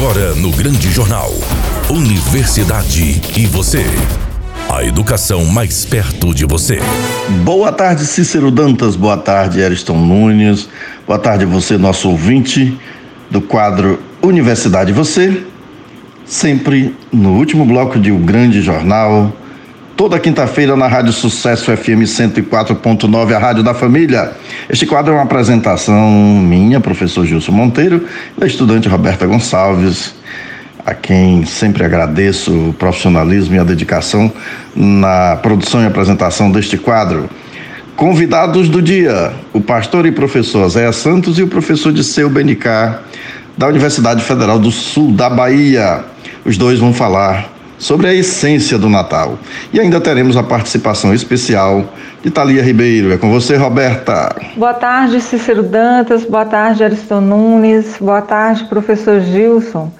Agora no Grande Jornal. Universidade e você. A educação mais perto de você. Boa tarde, Cícero Dantas. Boa tarde, Ariston Nunes. Boa tarde, você, nosso ouvinte do quadro Universidade Você. Sempre no último bloco de O Grande Jornal. Toda quinta-feira na Rádio Sucesso FM 104.9, a Rádio da Família. Este quadro é uma apresentação minha, professor Gilson Monteiro, da estudante Roberta Gonçalves a quem sempre agradeço o profissionalismo e a dedicação na produção e apresentação deste quadro. Convidados do dia: o pastor e professor Zé Santos e o professor de Seu Benicá, da Universidade Federal do Sul da Bahia. Os dois vão falar sobre a essência do Natal. E ainda teremos a participação especial de Thalia Ribeiro. É com você, Roberta. Boa tarde, Cícero Dantas. Boa tarde, Ariston Nunes. Boa tarde, professor Gilson.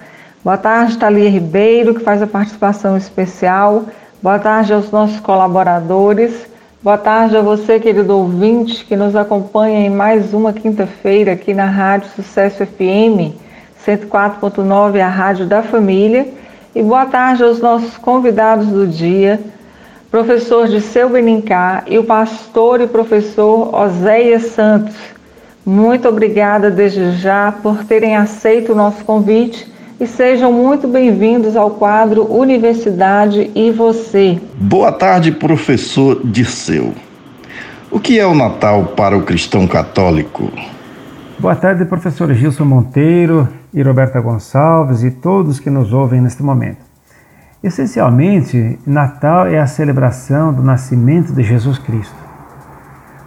Boa tarde, Thalia Ribeiro, que faz a participação especial. Boa tarde aos nossos colaboradores. Boa tarde a você, querido ouvinte, que nos acompanha em mais uma quinta-feira aqui na Rádio Sucesso FM 104.9, a Rádio da Família. E boa tarde aos nossos convidados do dia, professor de Seu Benincá e o pastor e professor Oséias Santos. Muito obrigada desde já por terem aceito o nosso convite e sejam muito bem-vindos ao quadro Universidade e Você. Boa tarde, professor Dirceu. O que é o Natal para o cristão católico? Boa tarde, professor Gilson Monteiro e Roberta Gonçalves e todos que nos ouvem neste momento. Essencialmente, Natal é a celebração do nascimento de Jesus Cristo.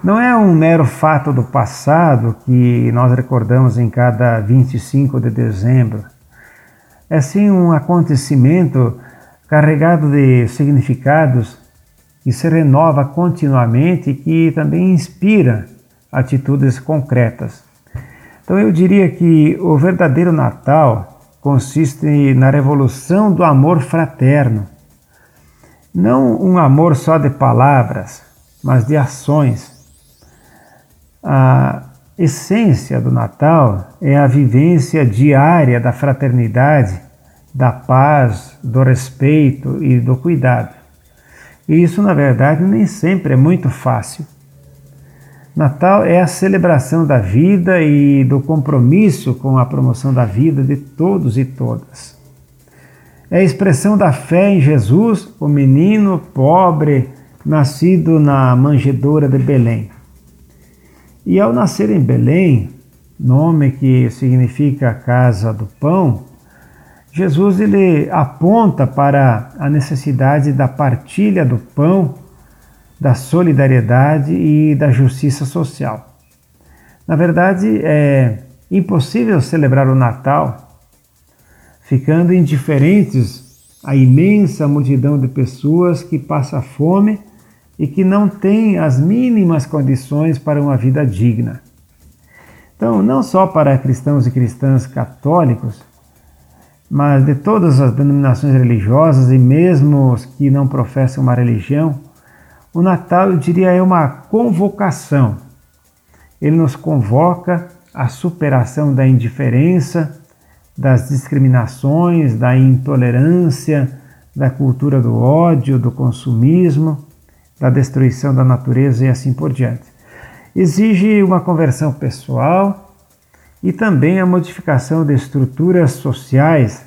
Não é um mero fato do passado que nós recordamos em cada 25 de dezembro, é sim um acontecimento carregado de significados que se renova continuamente e que também inspira atitudes concretas. Então eu diria que o verdadeiro Natal consiste na revolução do amor fraterno. Não um amor só de palavras, mas de ações. A essência do Natal é a vivência diária da fraternidade, da paz, do respeito e do cuidado. E isso, na verdade, nem sempre é muito fácil. Natal é a celebração da vida e do compromisso com a promoção da vida de todos e todas. É a expressão da fé em Jesus, o menino pobre nascido na manjedoura de Belém. E ao nascer em Belém, nome que significa casa do pão, Jesus ele aponta para a necessidade da partilha do pão, da solidariedade e da justiça social. Na verdade, é impossível celebrar o Natal ficando indiferentes à imensa multidão de pessoas que passa fome e que não tem as mínimas condições para uma vida digna. Então, não só para cristãos e cristãs católicos, mas de todas as denominações religiosas e mesmo os que não professam uma religião, o Natal, eu diria, é uma convocação. Ele nos convoca à superação da indiferença, das discriminações, da intolerância, da cultura do ódio, do consumismo da destruição da natureza e assim por diante. Exige uma conversão pessoal e também a modificação de estruturas sociais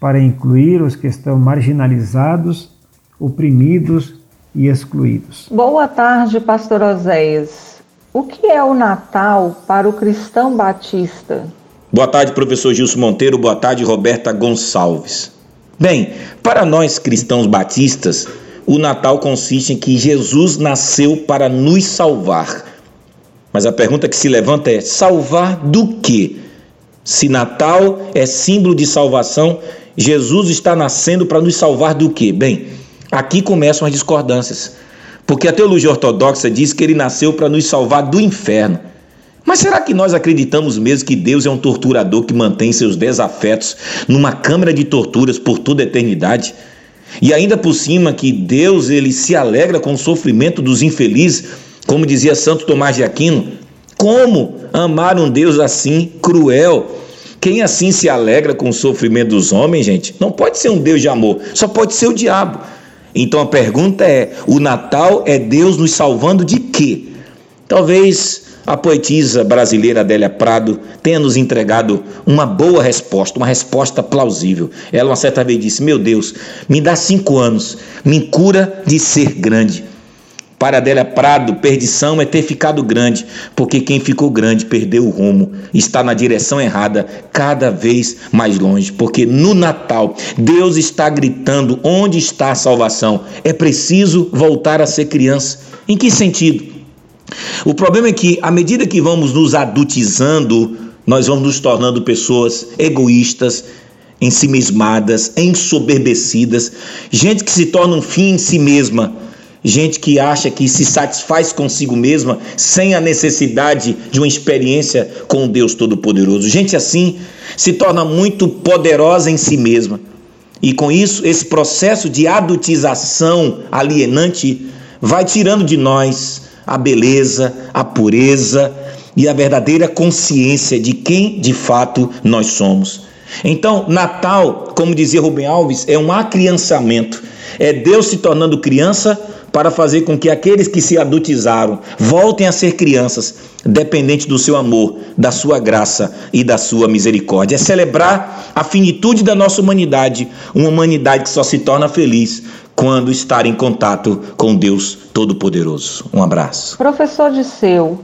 para incluir os que estão marginalizados, oprimidos e excluídos. Boa tarde, pastor Oséias. O que é o Natal para o cristão batista? Boa tarde, professor Gilson Monteiro. Boa tarde, Roberta Gonçalves. Bem, para nós cristãos batistas, o Natal consiste em que Jesus nasceu para nos salvar. Mas a pergunta que se levanta é: salvar do quê? Se Natal é símbolo de salvação, Jesus está nascendo para nos salvar do quê? Bem, aqui começam as discordâncias. Porque a teologia ortodoxa diz que ele nasceu para nos salvar do inferno. Mas será que nós acreditamos mesmo que Deus é um torturador que mantém seus desafetos numa câmara de torturas por toda a eternidade? E ainda por cima que Deus ele se alegra com o sofrimento dos infelizes, como dizia Santo Tomás de Aquino, como amar um Deus assim cruel, Quem assim se alegra com o sofrimento dos homens, gente, não pode ser um Deus de amor, só pode ser o diabo. Então a pergunta é: o Natal é Deus nos salvando de quê? Talvez a poetisa brasileira Adélia Prado tenha nos entregado uma boa resposta, uma resposta plausível. Ela uma certa vez disse: Meu Deus, me dá cinco anos, me cura de ser grande. Para Adélia Prado, perdição é ter ficado grande, porque quem ficou grande perdeu o rumo, está na direção errada, cada vez mais longe, porque no Natal Deus está gritando: onde está a salvação? É preciso voltar a ser criança. Em que sentido? O problema é que, à medida que vamos nos adultizando, nós vamos nos tornando pessoas egoístas, ensimismadas, ensoberbecidas, gente que se torna um fim em si mesma gente que acha que se satisfaz consigo mesma sem a necessidade de uma experiência com Deus Todo-Poderoso. Gente assim se torna muito poderosa em si mesma. E com isso, esse processo de adultização alienante vai tirando de nós a beleza, a pureza e a verdadeira consciência de quem de fato nós somos. Então, Natal, como dizia Rubem Alves, é um acriançamento. É Deus se tornando criança para fazer com que aqueles que se adultizaram voltem a ser crianças, dependente do seu amor, da sua graça e da sua misericórdia. É celebrar a finitude da nossa humanidade, uma humanidade que só se torna feliz quando estar em contato com Deus Todo-Poderoso. Um abraço. Professor Disseu,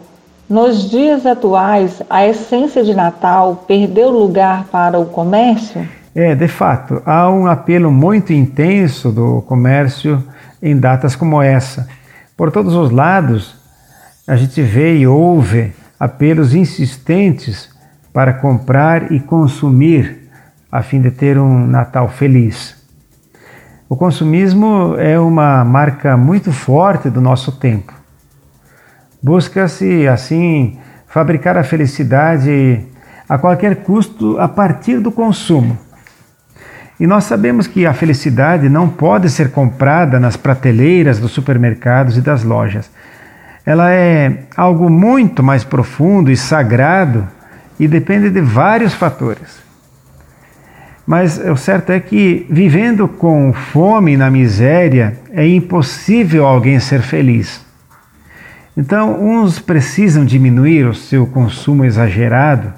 nos dias atuais, a essência de Natal perdeu lugar para o comércio? É, de fato, há um apelo muito intenso do comércio em datas como essa. Por todos os lados, a gente vê e ouve apelos insistentes para comprar e consumir a fim de ter um Natal feliz. O consumismo é uma marca muito forte do nosso tempo. Busca-se, assim, fabricar a felicidade a qualquer custo a partir do consumo. E nós sabemos que a felicidade não pode ser comprada nas prateleiras dos supermercados e das lojas. Ela é algo muito mais profundo e sagrado e depende de vários fatores. Mas o certo é que, vivendo com fome na miséria, é impossível alguém ser feliz. Então, uns precisam diminuir o seu consumo exagerado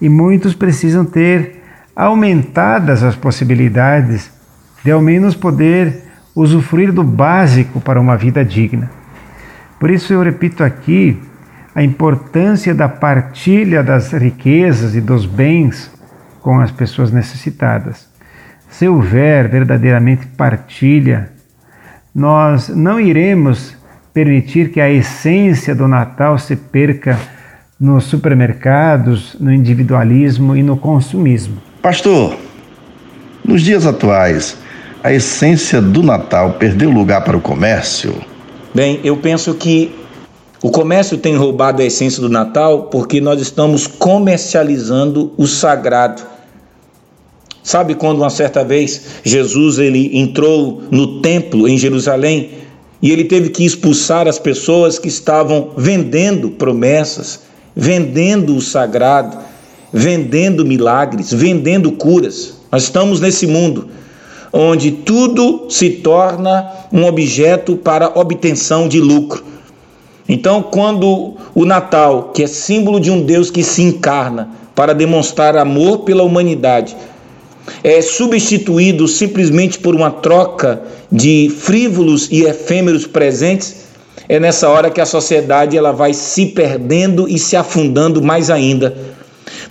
e muitos precisam ter aumentadas as possibilidades de ao menos poder usufruir do básico para uma vida digna. Por isso eu repito aqui a importância da partilha das riquezas e dos bens com as pessoas necessitadas. Se houver verdadeiramente partilha, nós não iremos permitir que a essência do Natal se perca nos supermercados, no individualismo e no consumismo. Pastor, nos dias atuais, a essência do Natal perdeu lugar para o comércio? Bem, eu penso que o comércio tem roubado a essência do Natal porque nós estamos comercializando o sagrado. Sabe quando uma certa vez Jesus ele entrou no templo em Jerusalém e ele teve que expulsar as pessoas que estavam vendendo promessas, vendendo o sagrado vendendo milagres, vendendo curas. Nós estamos nesse mundo onde tudo se torna um objeto para obtenção de lucro. Então, quando o Natal, que é símbolo de um Deus que se encarna para demonstrar amor pela humanidade, é substituído simplesmente por uma troca de frívolos e efêmeros presentes, é nessa hora que a sociedade ela vai se perdendo e se afundando mais ainda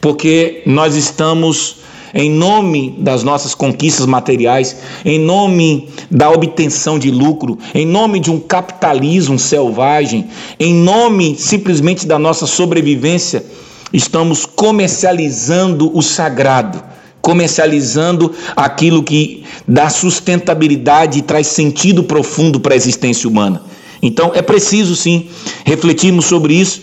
porque nós estamos em nome das nossas conquistas materiais, em nome da obtenção de lucro, em nome de um capitalismo selvagem, em nome simplesmente da nossa sobrevivência, estamos comercializando o sagrado, comercializando aquilo que dá sustentabilidade e traz sentido profundo para a existência humana. Então é preciso sim refletirmos sobre isso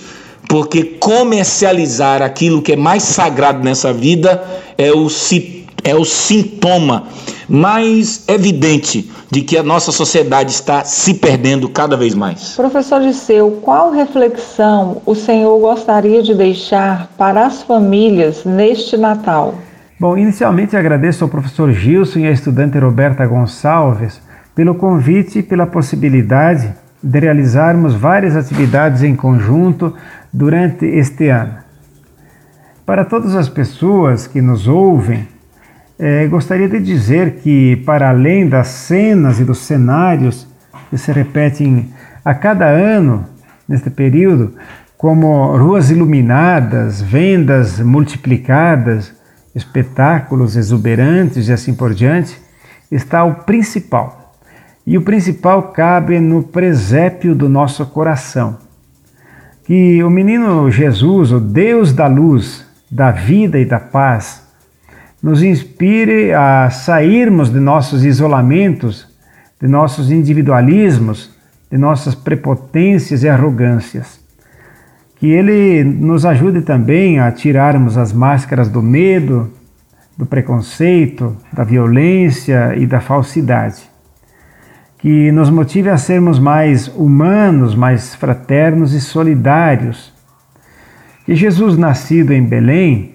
porque comercializar aquilo que é mais sagrado nessa vida é o é o sintoma mais evidente de que a nossa sociedade está se perdendo cada vez mais. Professor Disseu, qual reflexão o senhor gostaria de deixar para as famílias neste Natal? Bom, inicialmente agradeço ao professor Gilson e à estudante Roberta Gonçalves pelo convite e pela possibilidade de realizarmos várias atividades em conjunto durante este ano. Para todas as pessoas que nos ouvem, eh, gostaria de dizer que, para além das cenas e dos cenários que se repetem a cada ano neste período, como ruas iluminadas, vendas multiplicadas, espetáculos exuberantes e assim por diante, está o principal. E o principal cabe no presépio do nosso coração. Que o menino Jesus, o Deus da luz, da vida e da paz, nos inspire a sairmos de nossos isolamentos, de nossos individualismos, de nossas prepotências e arrogâncias que Ele nos ajude também a tirarmos as máscaras do medo, do preconceito, da violência e da falsidade. Que nos motive a sermos mais humanos, mais fraternos e solidários. Que Jesus, nascido em Belém,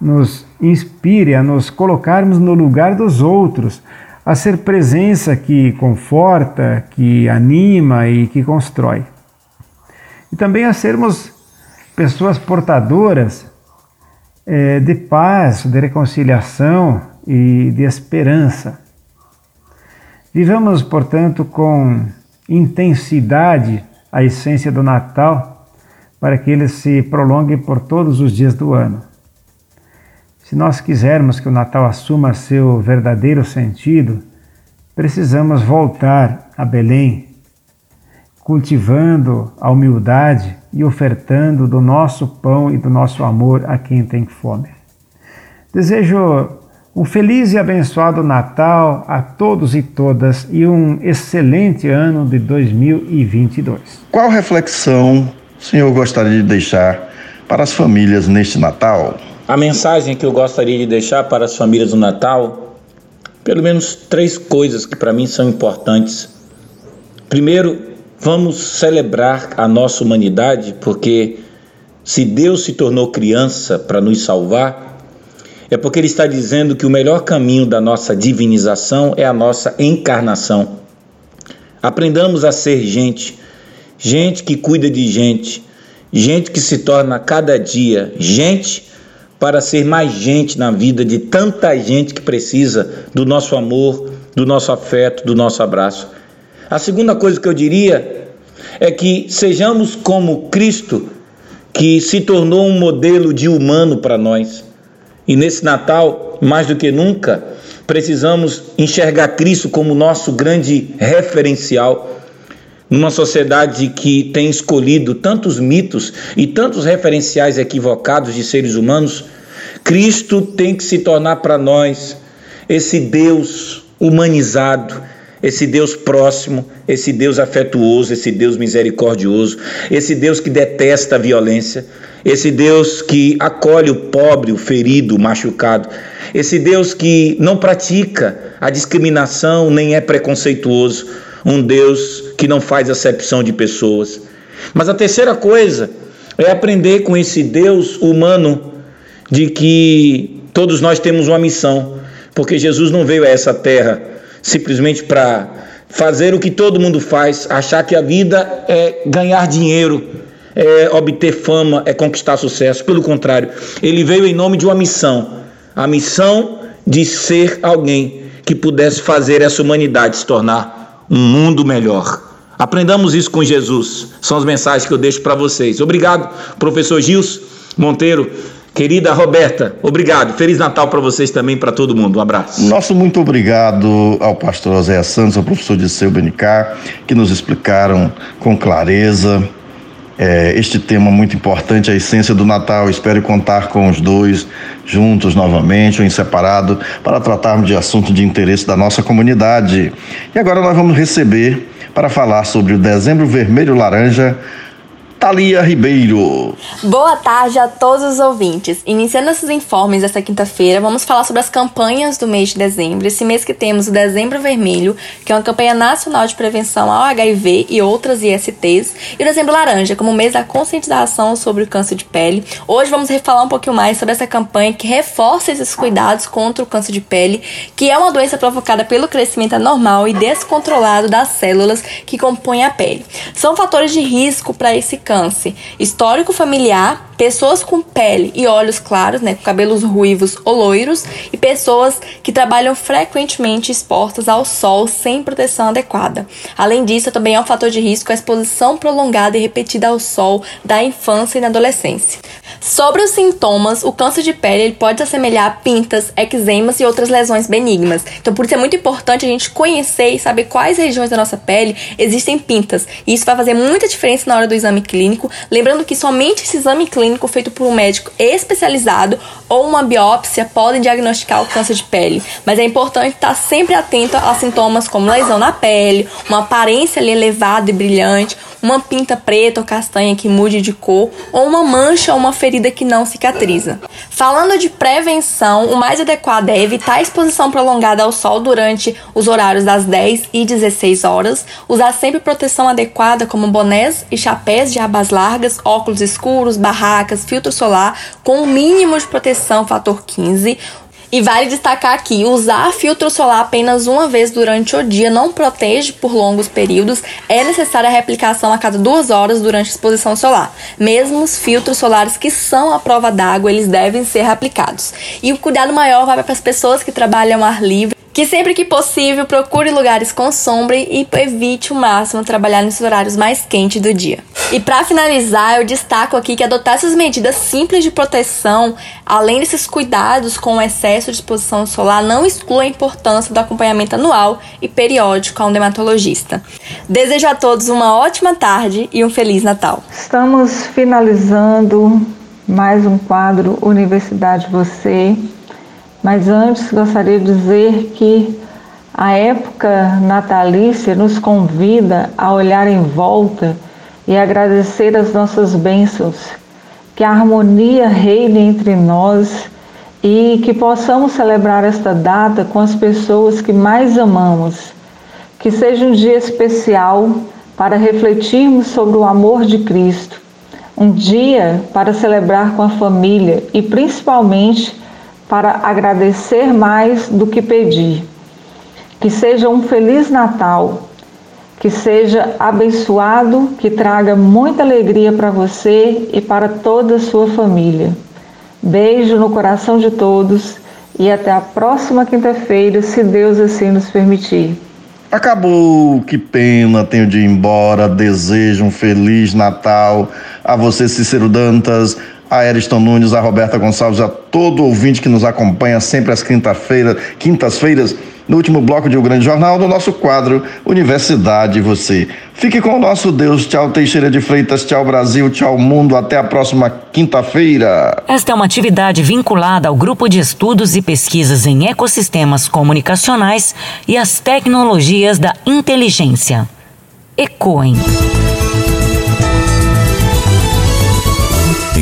nos inspire a nos colocarmos no lugar dos outros, a ser presença que conforta, que anima e que constrói e também a sermos pessoas portadoras é, de paz, de reconciliação e de esperança. Vivamos, portanto, com intensidade a essência do Natal para que ele se prolongue por todos os dias do ano. Se nós quisermos que o Natal assuma seu verdadeiro sentido, precisamos voltar a Belém cultivando a humildade e ofertando do nosso pão e do nosso amor a quem tem fome. Desejo um feliz e abençoado Natal a todos e todas e um excelente ano de 2022. Qual reflexão o senhor gostaria de deixar para as famílias neste Natal? A mensagem que eu gostaria de deixar para as famílias no Natal, pelo menos três coisas que para mim são importantes. Primeiro, Vamos celebrar a nossa humanidade, porque se Deus se tornou criança para nos salvar, é porque Ele está dizendo que o melhor caminho da nossa divinização é a nossa encarnação. Aprendamos a ser gente, gente que cuida de gente, gente que se torna cada dia gente para ser mais gente na vida de tanta gente que precisa do nosso amor, do nosso afeto, do nosso abraço. A segunda coisa que eu diria é que sejamos como Cristo, que se tornou um modelo de humano para nós. E nesse Natal, mais do que nunca, precisamos enxergar Cristo como nosso grande referencial. Numa sociedade que tem escolhido tantos mitos e tantos referenciais equivocados de seres humanos, Cristo tem que se tornar para nós esse Deus humanizado, esse Deus próximo, esse Deus afetuoso, esse Deus misericordioso, esse Deus que detesta a violência, esse Deus que acolhe o pobre, o ferido, o machucado, esse Deus que não pratica a discriminação nem é preconceituoso, um Deus que não faz acepção de pessoas. Mas a terceira coisa é aprender com esse Deus humano de que todos nós temos uma missão, porque Jesus não veio a essa terra simplesmente para fazer o que todo mundo faz, achar que a vida é ganhar dinheiro, é obter fama, é conquistar sucesso. Pelo contrário, ele veio em nome de uma missão a missão de ser alguém que pudesse fazer essa humanidade se tornar um mundo melhor. Aprendamos isso com Jesus. São as mensagens que eu deixo para vocês. Obrigado, professor Gils Monteiro. Querida Roberta, obrigado. Feliz Natal para vocês também, para todo mundo. Um abraço. Nosso muito obrigado ao pastor José Santos, ao professor Disseu Benicá, que nos explicaram com clareza é, este tema muito importante, a essência do Natal. Espero contar com os dois juntos novamente ou em separado para tratarmos de assunto de interesse da nossa comunidade. E agora nós vamos receber para falar sobre o Dezembro Vermelho Laranja Thalia Ribeiro. Boa tarde a todos os ouvintes. Iniciando esses informes desta quinta-feira, vamos falar sobre as campanhas do mês de dezembro. Esse mês que temos o Dezembro Vermelho, que é uma campanha nacional de prevenção ao HIV e outras ISTs, e o Dezembro Laranja, como mês da conscientização sobre o câncer de pele. Hoje vamos falar um pouquinho mais sobre essa campanha que reforça esses cuidados contra o câncer de pele, que é uma doença provocada pelo crescimento anormal e descontrolado das células que compõem a pele. São fatores de risco para esse câncer, histórico familiar, pessoas com pele e olhos claros, né, com cabelos ruivos ou loiros, e pessoas que trabalham frequentemente expostas ao sol sem proteção adequada. Além disso, também é um fator de risco a exposição prolongada e repetida ao sol da infância e na adolescência. Sobre os sintomas, o câncer de pele ele pode assemelhar a pintas, eczemas e outras lesões benignas. Então, por isso é muito importante a gente conhecer e saber quais regiões da nossa pele existem pintas. E isso vai fazer muita diferença na hora do exame clínico. Lembrando que somente esse exame clínico feito por um médico especializado ou uma biópsia podem diagnosticar o câncer de pele. Mas é importante estar sempre atento a sintomas como lesão na pele, uma aparência elevada e brilhante, uma pinta preta ou castanha que mude de cor, ou uma mancha ou uma ferida que não cicatriza. Falando de prevenção, o mais adequado é evitar a exposição prolongada ao sol durante os horários das 10 e 16 horas, usar sempre proteção adequada como bonés e chapéus de abas largas, óculos escuros, barracas, filtro solar com o mínimo de proteção fator 15, e vale destacar aqui, usar filtro solar apenas uma vez durante o dia não protege por longos períodos. É necessária a reaplicação a cada duas horas durante a exposição solar. Mesmo os filtros solares que são à prova d'água, eles devem ser reaplicados. E o cuidado maior vai para as pessoas que trabalham ao ar livre que sempre que possível procure lugares com sombra e evite o máximo trabalhar nos horários mais quentes do dia. E para finalizar, eu destaco aqui que adotar essas medidas simples de proteção, além desses cuidados com o excesso de exposição solar, não exclui a importância do acompanhamento anual e periódico a um dermatologista. Desejo a todos uma ótima tarde e um feliz Natal. Estamos finalizando mais um quadro Universidade Você mas antes gostaria de dizer que a época natalícia nos convida a olhar em volta e agradecer as nossas bênçãos, que a harmonia reine entre nós e que possamos celebrar esta data com as pessoas que mais amamos. Que seja um dia especial para refletirmos sobre o amor de Cristo, um dia para celebrar com a família e principalmente para agradecer mais do que pedir. Que seja um feliz Natal, que seja abençoado, que traga muita alegria para você e para toda a sua família. Beijo no coração de todos e até a próxima quinta-feira, se Deus assim nos permitir. Acabou, que pena, tenho de ir embora. Desejo um feliz Natal a você, Cícero Dantas a Ariston Nunes, a Roberta Gonçalves, a todo ouvinte que nos acompanha sempre às quinta-feiras, quintas-feiras, no último bloco de O Grande Jornal, no nosso quadro Universidade Você. Fique com o nosso Deus. Tchau, Teixeira de Freitas. Tchau, Brasil. Tchau, mundo. Até a próxima quinta-feira. Esta é uma atividade vinculada ao Grupo de Estudos e Pesquisas em Ecossistemas Comunicacionais e as Tecnologias da Inteligência. ECOEM.